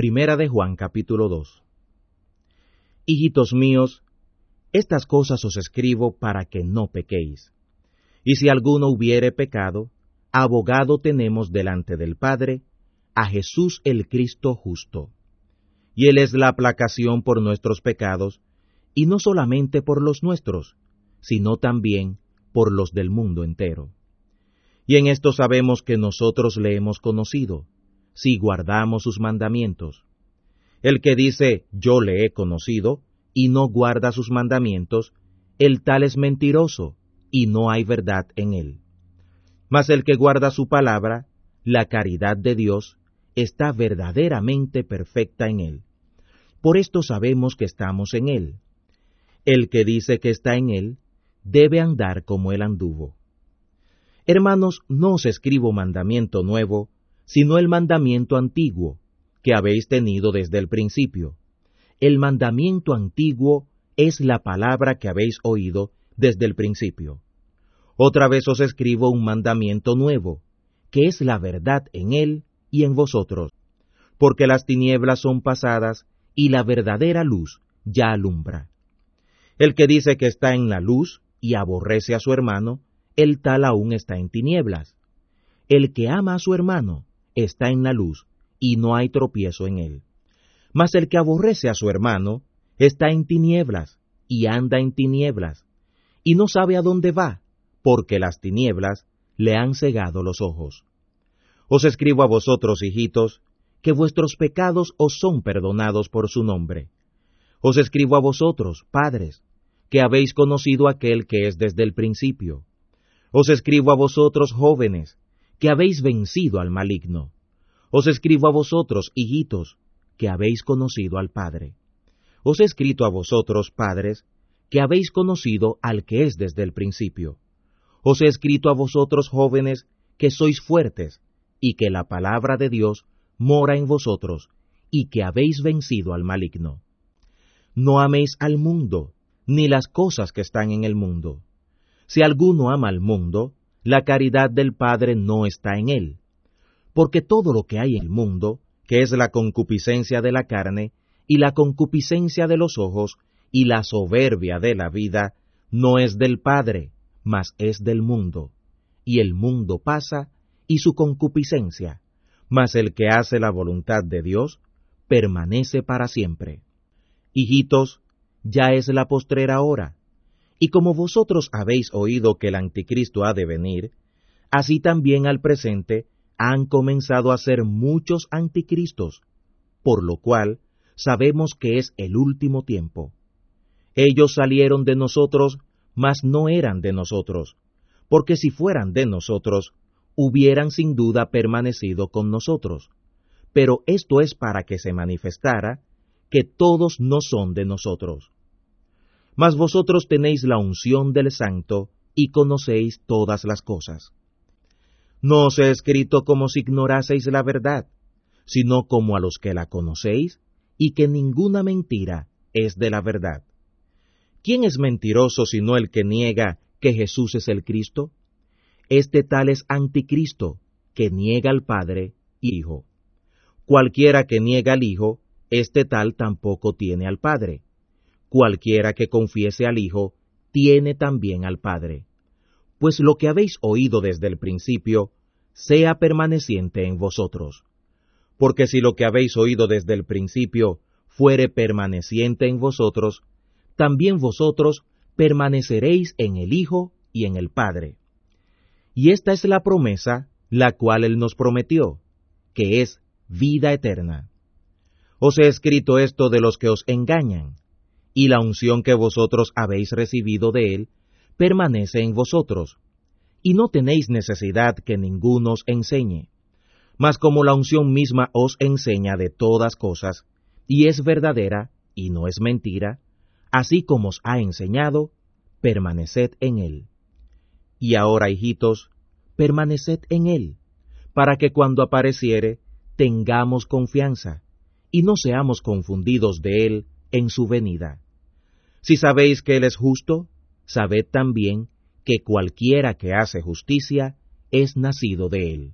Primera de Juan capítulo 2 Hijitos míos, estas cosas os escribo para que no pequéis. Y si alguno hubiere pecado, abogado tenemos delante del Padre, a Jesús el Cristo justo. Y Él es la aplacación por nuestros pecados, y no solamente por los nuestros, sino también por los del mundo entero. Y en esto sabemos que nosotros le hemos conocido, si guardamos sus mandamientos. El que dice yo le he conocido y no guarda sus mandamientos, el tal es mentiroso, y no hay verdad en él. Mas el que guarda su palabra, la caridad de Dios, está verdaderamente perfecta en él. Por esto sabemos que estamos en él. El que dice que está en él, debe andar como él anduvo. Hermanos, no os escribo mandamiento nuevo, sino el mandamiento antiguo, que habéis tenido desde el principio. El mandamiento antiguo es la palabra que habéis oído desde el principio. Otra vez os escribo un mandamiento nuevo, que es la verdad en él y en vosotros, porque las tinieblas son pasadas y la verdadera luz ya alumbra. El que dice que está en la luz y aborrece a su hermano, el tal aún está en tinieblas. El que ama a su hermano está en la luz, y no hay tropiezo en él. Mas el que aborrece a su hermano está en tinieblas, y anda en tinieblas, y no sabe a dónde va, porque las tinieblas le han cegado los ojos. Os escribo a vosotros, hijitos, que vuestros pecados os son perdonados por su nombre. Os escribo a vosotros, padres, que habéis conocido aquel que es desde el principio. Os escribo a vosotros, jóvenes, que habéis vencido al maligno. Os escribo a vosotros, hijitos, que habéis conocido al Padre. Os he escrito a vosotros, padres, que habéis conocido al que es desde el principio. Os he escrito a vosotros, jóvenes, que sois fuertes, y que la palabra de Dios mora en vosotros, y que habéis vencido al maligno. No améis al mundo, ni las cosas que están en el mundo. Si alguno ama al mundo, la caridad del Padre no está en él. Porque todo lo que hay en el mundo, que es la concupiscencia de la carne, y la concupiscencia de los ojos, y la soberbia de la vida, no es del Padre, mas es del mundo. Y el mundo pasa, y su concupiscencia, mas el que hace la voluntad de Dios, permanece para siempre. Hijitos, ya es la postrera hora y como vosotros habéis oído que el anticristo ha de venir, así también al presente han comenzado a ser muchos anticristos, por lo cual sabemos que es el último tiempo. Ellos salieron de nosotros, mas no eran de nosotros, porque si fueran de nosotros, hubieran sin duda permanecido con nosotros. Pero esto es para que se manifestara que todos no son de nosotros mas vosotros tenéis la unción del Santo y conocéis todas las cosas. No os he escrito como si ignoraseis la verdad, sino como a los que la conocéis, y que ninguna mentira es de la verdad. ¿Quién es mentiroso sino el que niega que Jesús es el Cristo? Este tal es anticristo, que niega al Padre y Hijo. Cualquiera que niega al Hijo, este tal tampoco tiene al Padre. Cualquiera que confiese al Hijo, tiene también al Padre. Pues lo que habéis oído desde el principio, sea permaneciente en vosotros. Porque si lo que habéis oído desde el principio fuere permaneciente en vosotros, también vosotros permaneceréis en el Hijo y en el Padre. Y esta es la promesa la cual Él nos prometió, que es vida eterna. Os he escrito esto de los que os engañan, y la unción que vosotros habéis recibido de él permanece en vosotros, y no tenéis necesidad que ninguno os enseñe. Mas como la unción misma os enseña de todas cosas, y es verdadera, y no es mentira, así como os ha enseñado, permaneced en él. Y ahora, hijitos, permaneced en él, para que cuando apareciere tengamos confianza, y no seamos confundidos de él en su venida. Si sabéis que Él es justo, sabed también que cualquiera que hace justicia es nacido de Él.